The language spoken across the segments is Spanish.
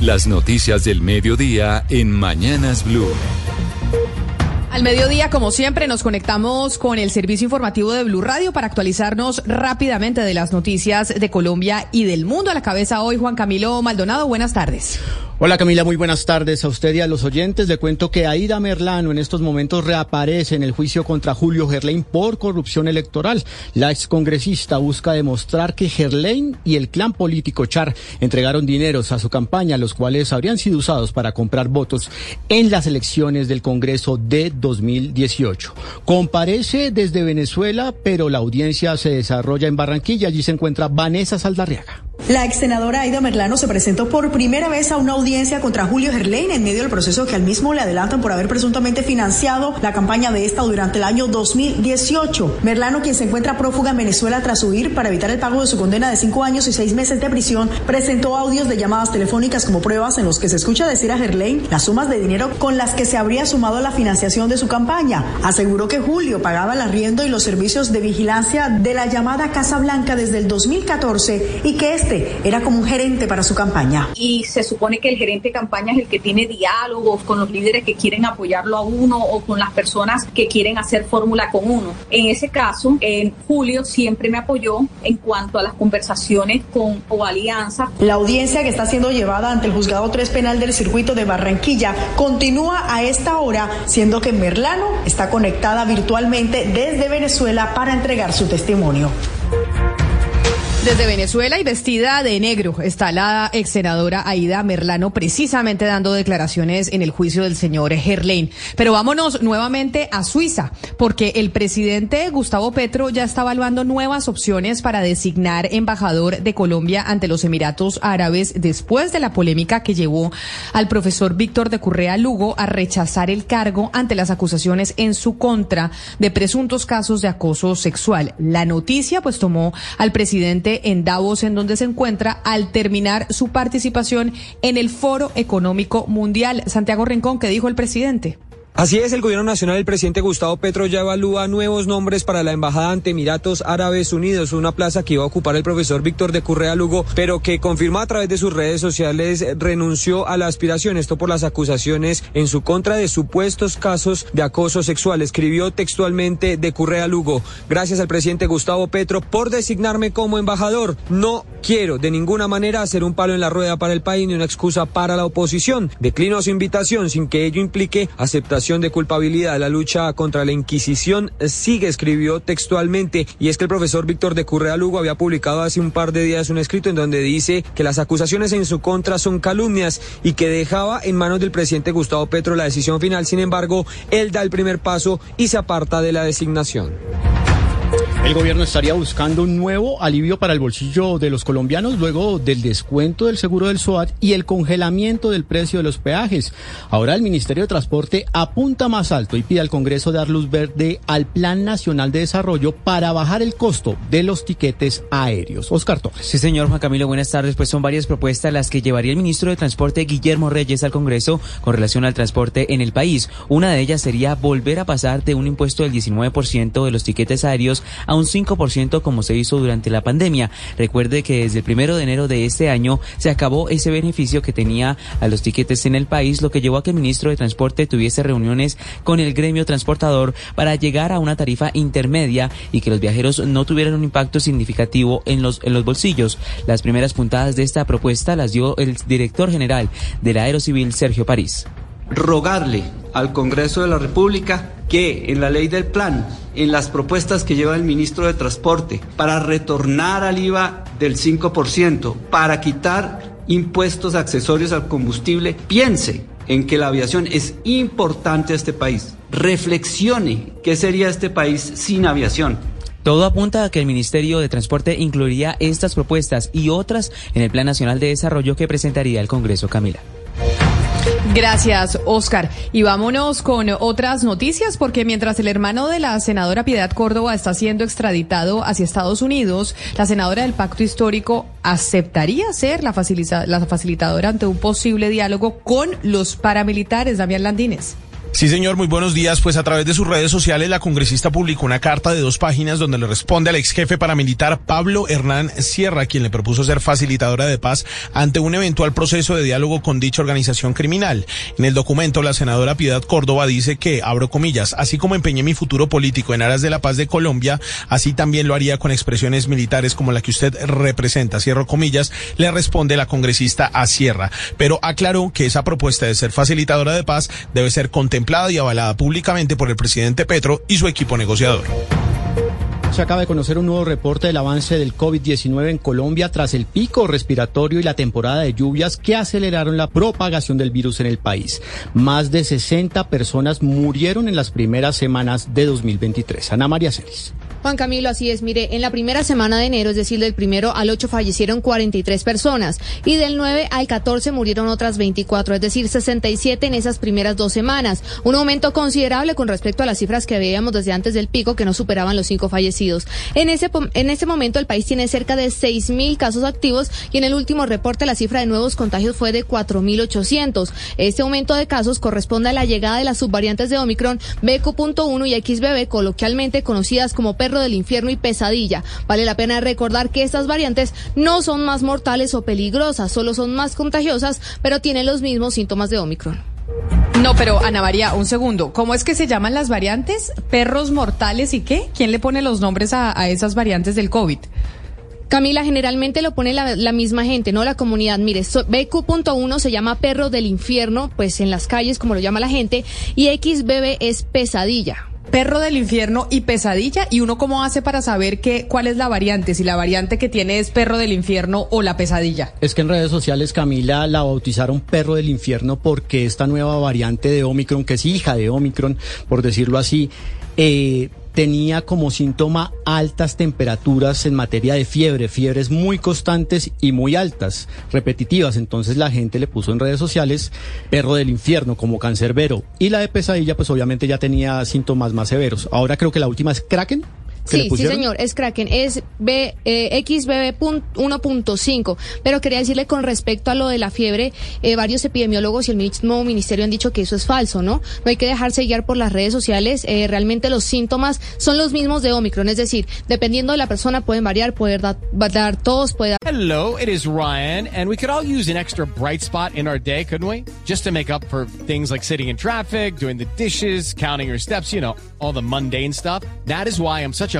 Las noticias del mediodía en Mañanas Blue. Al mediodía, como siempre, nos conectamos con el servicio informativo de Blue Radio para actualizarnos rápidamente de las noticias de Colombia y del mundo. A la cabeza hoy, Juan Camilo Maldonado. Buenas tardes. Hola Camila, muy buenas tardes a usted y a los oyentes. Le cuento que Aida Merlano en estos momentos reaparece en el juicio contra Julio Gerlain por corrupción electoral. La excongresista busca demostrar que Gerlain y el clan político Char entregaron dineros a su campaña, los cuales habrían sido usados para comprar votos en las elecciones del Congreso de 2018. Comparece desde Venezuela, pero la audiencia se desarrolla en Barranquilla. Allí se encuentra Vanessa Saldarriaga. La ex senadora Aida Merlano se presentó por primera vez a una audiencia contra Julio Gerlain en medio del proceso que al mismo le adelantan por haber presuntamente financiado la campaña de esta durante el año 2018. Merlano, quien se encuentra prófuga en Venezuela tras huir para evitar el pago de su condena de cinco años y seis meses de prisión, presentó audios de llamadas telefónicas como pruebas en los que se escucha decir a Gerlain las sumas de dinero con las que se habría sumado a la financiación de su campaña. Aseguró que Julio pagaba el arriendo y los servicios de vigilancia de la llamada Casa Blanca desde el 2014 y que este era como un gerente para su campaña. Y se supone que el gerente de campaña es el que tiene diálogos con los líderes que quieren apoyarlo a uno o con las personas que quieren hacer fórmula con uno. En ese caso, en Julio siempre me apoyó en cuanto a las conversaciones con o alianzas. La audiencia que está siendo llevada ante el juzgado 3 penal del circuito de Barranquilla continúa a esta hora, siendo que Merlano está conectada virtualmente desde Venezuela para entregar su testimonio. Desde Venezuela y vestida de negro está la ex senadora Aida Merlano precisamente dando declaraciones en el juicio del señor Gerlain. Pero vámonos nuevamente a Suiza, porque el presidente Gustavo Petro ya está evaluando nuevas opciones para designar embajador de Colombia ante los Emiratos Árabes después de la polémica que llevó al profesor Víctor de Currea Lugo a rechazar el cargo ante las acusaciones en su contra de presuntos casos de acoso sexual. La noticia pues tomó al presidente en Davos, en donde se encuentra al terminar su participación en el Foro Económico Mundial. Santiago Rincón, ¿qué dijo el presidente? Así es, el gobierno nacional, el presidente Gustavo Petro ya evalúa nuevos nombres para la embajada ante Emiratos Árabes Unidos, una plaza que iba a ocupar el profesor Víctor de Currea Lugo, pero que confirmó a través de sus redes sociales renunció a la aspiración, esto por las acusaciones en su contra de supuestos casos de acoso sexual. Escribió textualmente de Currea Lugo, gracias al presidente Gustavo Petro por designarme como embajador. No quiero de ninguna manera hacer un palo en la rueda para el país ni una excusa para la oposición. Declino su invitación sin que ello implique aceptación de culpabilidad. La lucha contra la Inquisición sigue, escribió textualmente, y es que el profesor Víctor de Currea Lugo había publicado hace un par de días un escrito en donde dice que las acusaciones en su contra son calumnias y que dejaba en manos del presidente Gustavo Petro la decisión final. Sin embargo, él da el primer paso y se aparta de la designación. El gobierno estaría buscando un nuevo alivio para el bolsillo de los colombianos luego del descuento del seguro del SOAT y el congelamiento del precio de los peajes. Ahora el Ministerio de Transporte apunta más alto y pide al Congreso dar luz verde al Plan Nacional de Desarrollo para bajar el costo de los tiquetes aéreos. Oscar Torres. Sí, señor Juan Camilo, buenas tardes. Pues son varias propuestas las que llevaría el ministro de Transporte Guillermo Reyes al Congreso con relación al transporte en el país. Una de ellas sería volver a pasar de un impuesto del 19% de los tiquetes aéreos a un 5% como se hizo durante la pandemia. Recuerde que desde el primero de enero de este año se acabó ese beneficio que tenía a los tiquetes en el país, lo que llevó a que el ministro de Transporte tuviese reuniones con el gremio transportador para llegar a una tarifa intermedia y que los viajeros no tuvieran un impacto significativo en los, en los bolsillos. Las primeras puntadas de esta propuesta las dio el director general de la Aerocivil, Sergio París rogarle al Congreso de la República que en la ley del plan, en las propuestas que lleva el ministro de Transporte, para retornar al IVA del 5%, para quitar impuestos accesorios al combustible, piense en que la aviación es importante a este país. Reflexione qué sería este país sin aviación Todo apunta a que el Ministerio de Transporte incluiría estas propuestas y otras en el Plan Nacional de Desarrollo que presentaría el Congreso Camila. Gracias, Oscar. Y vámonos con otras noticias, porque mientras el hermano de la senadora Piedad Córdoba está siendo extraditado hacia Estados Unidos, la senadora del Pacto Histórico aceptaría ser la, la facilitadora ante un posible diálogo con los paramilitares. Damián Landines. Sí, señor, muy buenos días. Pues a través de sus redes sociales, la congresista publicó una carta de dos páginas donde le responde al ex jefe paramilitar Pablo Hernán Sierra, quien le propuso ser facilitadora de paz ante un eventual proceso de diálogo con dicha organización criminal. En el documento, la senadora Piedad Córdoba dice que, abro comillas, así como empeñé mi futuro político en aras de la paz de Colombia, así también lo haría con expresiones militares como la que usted representa. Cierro comillas, le responde la congresista a Sierra, pero aclaró que esa propuesta de ser facilitadora de paz debe ser contemplada y avalada públicamente por el presidente Petro y su equipo negociador. Se acaba de conocer un nuevo reporte del avance del COVID-19 en Colombia tras el pico respiratorio y la temporada de lluvias que aceleraron la propagación del virus en el país. Más de 60 personas murieron en las primeras semanas de 2023. Ana María Celis. Juan Camilo, así es. Mire, en la primera semana de enero, es decir, del primero al 8 fallecieron 43 personas y del 9 al 14 murieron otras 24, es decir, 67 en esas primeras dos semanas. Un aumento considerable con respecto a las cifras que veíamos desde antes del pico, que no superaban los cinco fallecidos. En ese, en ese momento, el país tiene cerca de 6.000 casos activos y en el último reporte la cifra de nuevos contagios fue de 4.800. Este aumento de casos corresponde a la llegada de las subvariantes de Omicron BQ.1 y XBB, coloquialmente conocidas como del infierno y pesadilla. Vale la pena recordar que estas variantes no son más mortales o peligrosas, solo son más contagiosas, pero tienen los mismos síntomas de Omicron. No, pero Ana María, un segundo. ¿Cómo es que se llaman las variantes? ¿Perros mortales y qué? ¿Quién le pone los nombres a, esas variantes del COVID? Camila, generalmente lo pone la, misma gente, no la comunidad. Mire, BQ.1 se llama perro del infierno, pues en las calles, como lo llama la gente, y XBB es pesadilla. Perro del infierno y pesadilla. ¿Y uno cómo hace para saber qué, cuál es la variante? Si la variante que tiene es perro del infierno o la pesadilla. Es que en redes sociales Camila la bautizaron perro del infierno porque esta nueva variante de Omicron, que es hija de Omicron, por decirlo así, eh, tenía como síntoma altas temperaturas en materia de fiebre, fiebres muy constantes y muy altas, repetitivas. Entonces la gente le puso en redes sociales perro del infierno como cancerbero. Y la de pesadilla, pues obviamente ya tenía síntomas más severos. Ahora creo que la última es Kraken. Sí, sí, señor, es Kraken, es B, eh, XBB 1.5. Pero quería decirle con respecto a lo de la fiebre, eh, varios epidemiólogos y el mismo ministerio han dicho que eso es falso, ¿no? No hay que dejarse guiar por las redes sociales. Eh, realmente los síntomas son los mismos de Omicron, es decir, dependiendo de la persona pueden variar, puede dar, dar tos, puede dar... Hello, it is Ryan, and we could all use an extra bright spot in our day, couldn't we? Just to make up for things like sitting in traffic, doing the dishes, counting your steps, you know, all the mundane stuff. That is why I'm such a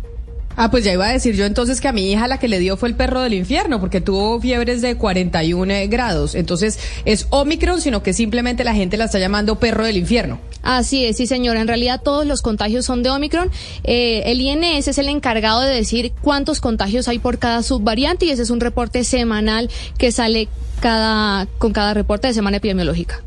Ah, pues ya iba a decir yo entonces que a mi hija la que le dio fue el perro del infierno, porque tuvo fiebres de 41 grados. Entonces, es Omicron, sino que simplemente la gente la está llamando perro del infierno. Así es, sí señora. En realidad todos los contagios son de Omicron. Eh, el INS es el encargado de decir cuántos contagios hay por cada subvariante y ese es un reporte semanal que sale cada, con cada reporte de semana epidemiológica.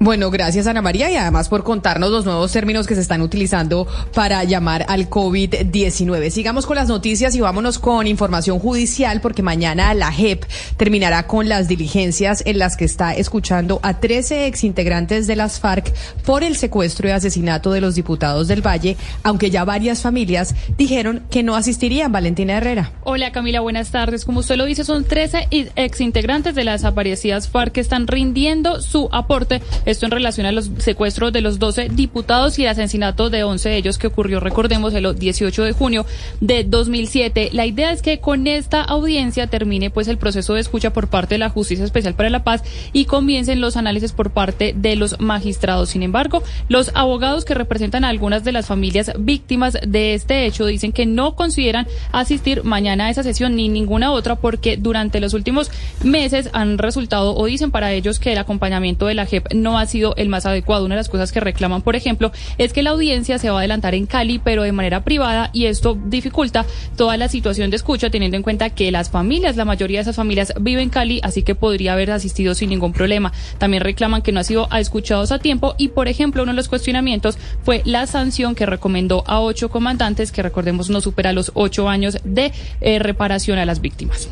Bueno, gracias Ana María y además por contarnos los nuevos términos que se están utilizando para llamar al COVID-19. Sigamos con las noticias y vámonos con información judicial porque mañana la JEP terminará con las diligencias en las que está escuchando a 13 exintegrantes de las FARC por el secuestro y asesinato de los diputados del Valle, aunque ya varias familias dijeron que no asistirían. Valentina Herrera. Hola Camila, buenas tardes. Como usted lo dice, son 13 exintegrantes de las desaparecidas FARC que están rindiendo su aporte esto en relación a los secuestros de los 12 diputados y el asesinato de 11 de ellos que ocurrió, recordemos, el 18 de junio de 2007. La idea es que con esta audiencia termine pues el proceso de escucha por parte de la Justicia Especial para la Paz y comiencen los análisis por parte de los magistrados. Sin embargo, los abogados que representan a algunas de las familias víctimas de este hecho dicen que no consideran asistir mañana a esa sesión ni ninguna otra porque durante los últimos meses han resultado o dicen para ellos que el acompañamiento de la JEP no ha sido el más adecuado. Una de las cosas que reclaman, por ejemplo, es que la audiencia se va a adelantar en Cali, pero de manera privada, y esto dificulta toda la situación de escucha, teniendo en cuenta que las familias, la mayoría de esas familias viven en Cali, así que podría haber asistido sin ningún problema. También reclaman que no ha sido escuchados a tiempo y, por ejemplo, uno de los cuestionamientos fue la sanción que recomendó a ocho comandantes, que recordemos no supera los ocho años de eh, reparación a las víctimas.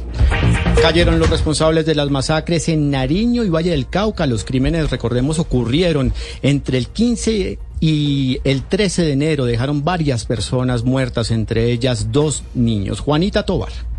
Cayeron los responsables de las masacres en Nariño y Valle del Cauca. Los crímenes, recordemos, ocurrieron entre el 15 y el 13 de enero. Dejaron varias personas muertas, entre ellas dos niños. Juanita Tobar.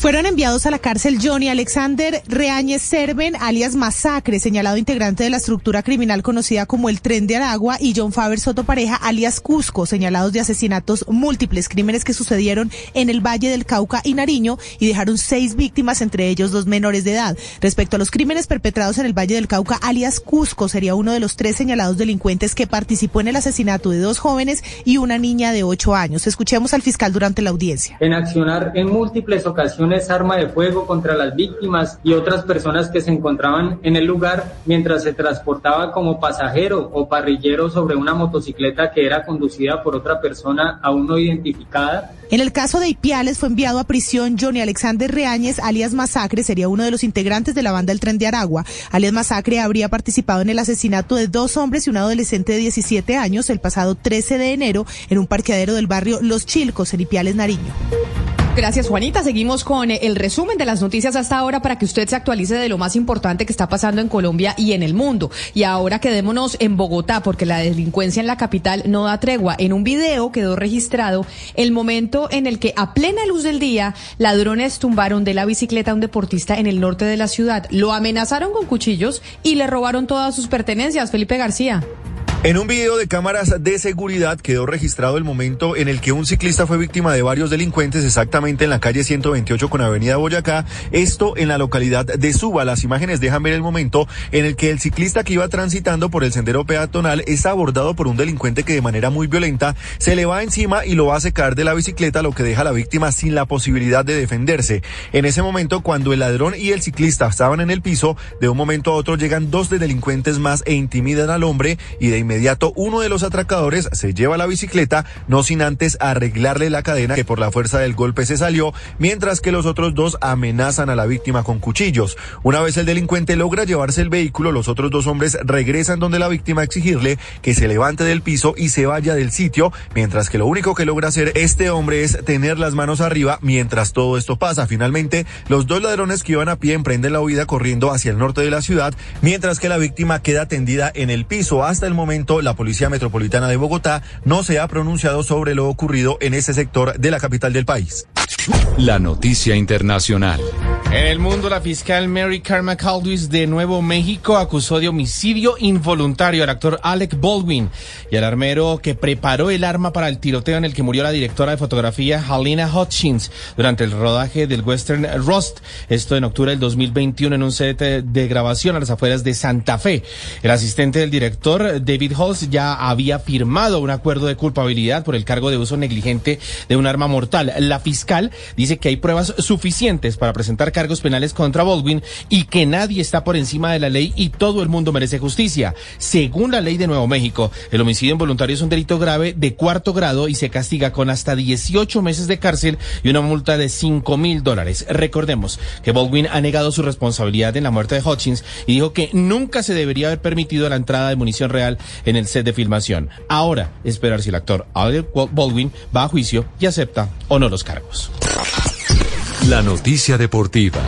Fueron enviados a la cárcel Johnny Alexander Reáñez Serven, alias Masacre, señalado integrante de la estructura criminal conocida como el Tren de Aragua, y John Faber Soto Pareja, alias Cusco, señalados de asesinatos múltiples, crímenes que sucedieron en el Valle del Cauca y Nariño y dejaron seis víctimas, entre ellos dos menores de edad. Respecto a los crímenes perpetrados en el Valle del Cauca, alias Cusco sería uno de los tres señalados delincuentes que participó en el asesinato de dos jóvenes y una niña de ocho años. Escuchemos al fiscal durante la audiencia. En accionar en múltiples ocasiones arma de fuego contra las víctimas y otras personas que se encontraban en el lugar mientras se transportaba como pasajero o parrillero sobre una motocicleta que era conducida por otra persona aún no identificada. En el caso de Ipiales fue enviado a prisión Johnny Alexander Reáñez, alias Masacre, sería uno de los integrantes de la banda del Tren de Aragua. Alias Masacre habría participado en el asesinato de dos hombres y un adolescente de 17 años el pasado 13 de enero en un parqueadero del barrio Los Chilcos, en Ipiales, Nariño. Gracias, Juanita. Seguimos con el resumen de las noticias hasta ahora para que usted se actualice de lo más importante que está pasando en Colombia y en el mundo. Y ahora quedémonos en Bogotá, porque la delincuencia en la capital no da tregua. En un video quedó registrado el momento en el que, a plena luz del día, ladrones tumbaron de la bicicleta a un deportista en el norte de la ciudad. Lo amenazaron con cuchillos y le robaron todas sus pertenencias. Felipe García. En un video de cámaras de seguridad quedó registrado el momento en el que un ciclista fue víctima de varios delincuentes exactamente en la calle 128 con Avenida Boyacá, esto en la localidad de Suba. Las imágenes dejan ver el momento en el que el ciclista que iba transitando por el sendero peatonal es abordado por un delincuente que de manera muy violenta se le va encima y lo hace caer de la bicicleta, lo que deja a la víctima sin la posibilidad de defenderse. En ese momento, cuando el ladrón y el ciclista estaban en el piso, de un momento a otro llegan dos delincuentes más e intimidan al hombre y de inmediato uno de los atracadores se lleva la bicicleta, no sin antes arreglarle la cadena que por la fuerza del golpe se salió, mientras que los otros dos amenazan a la víctima con cuchillos. Una vez el delincuente logra llevarse el vehículo, los otros dos hombres regresan donde la víctima exigirle que se levante del piso y se vaya del sitio, mientras que lo único que logra hacer este hombre es tener las manos arriba mientras todo esto pasa. Finalmente, los dos ladrones que iban a pie emprenden la huida corriendo hacia el norte de la ciudad, mientras que la víctima queda tendida en el piso. Hasta el momento la Policía Metropolitana de Bogotá no se ha pronunciado sobre lo ocurrido en ese sector de la capital del país. La noticia internacional. En el mundo, la fiscal Mary Carmen Caldwell de Nuevo México acusó de homicidio involuntario al actor Alec Baldwin y al armero que preparó el arma para el tiroteo en el que murió la directora de fotografía Halina Hutchins durante el rodaje del western Rust. Esto en octubre del 2021 en un set de grabación a las afueras de Santa Fe. El asistente del director, David Halls, ya había firmado un acuerdo de culpabilidad por el cargo de uso negligente de un arma mortal. La fiscal dice que hay pruebas suficientes para presentar cargos penales contra Baldwin y que nadie está por encima de la ley y todo el mundo merece justicia. Según la ley de Nuevo México, el homicidio involuntario es un delito grave de cuarto grado y se castiga con hasta 18 meses de cárcel y una multa de 5 mil dólares. Recordemos que Baldwin ha negado su responsabilidad en la muerte de Hutchins y dijo que nunca se debería haber permitido la entrada de munición real en el set de filmación. Ahora, esperar si el actor Alec Baldwin va a juicio y acepta o no los cargos. La noticia deportiva.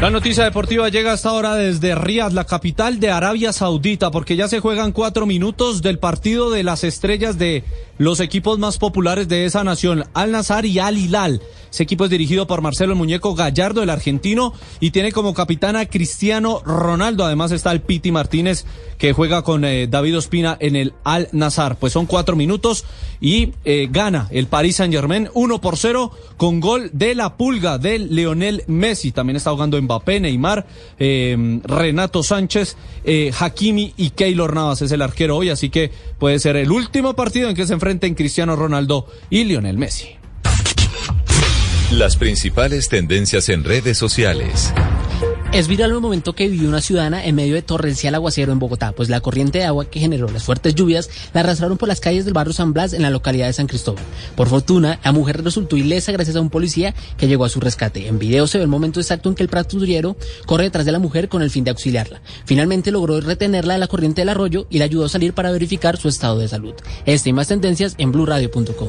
La noticia deportiva llega hasta ahora desde Riyadh, la capital de Arabia Saudita, porque ya se juegan cuatro minutos del partido de las estrellas de los equipos más populares de esa nación, Al Nazar y Al Hilal. Ese equipo es dirigido por Marcelo el Muñeco Gallardo, el argentino, y tiene como capitana Cristiano Ronaldo. Además está el Piti Martínez, que juega con eh, David Ospina en el Al Nazar. Pues son cuatro minutos y eh, gana el Paris Saint Germain 1 por 0 con gol de la pulga del Leonel Messi. También está jugando Mbappé, Neymar, eh, Renato Sánchez, Hakimi y Keylor Navas es el arquero hoy. Así que puede ser el último partido en que se enfrenten Cristiano Ronaldo y Lionel Messi. Las principales tendencias en redes sociales. Es viral el momento que vivió una ciudadana en medio de torrencial aguacero en Bogotá, pues la corriente de agua que generó las fuertes lluvias la arrastraron por las calles del barrio San Blas en la localidad de San Cristóbal. Por fortuna, la mujer resultó ilesa gracias a un policía que llegó a su rescate. En video se ve el momento exacto en que el patrullero corre detrás de la mujer con el fin de auxiliarla. Finalmente logró retenerla de la corriente del arroyo y la ayudó a salir para verificar su estado de salud. Esta y más tendencias en blurradio.com.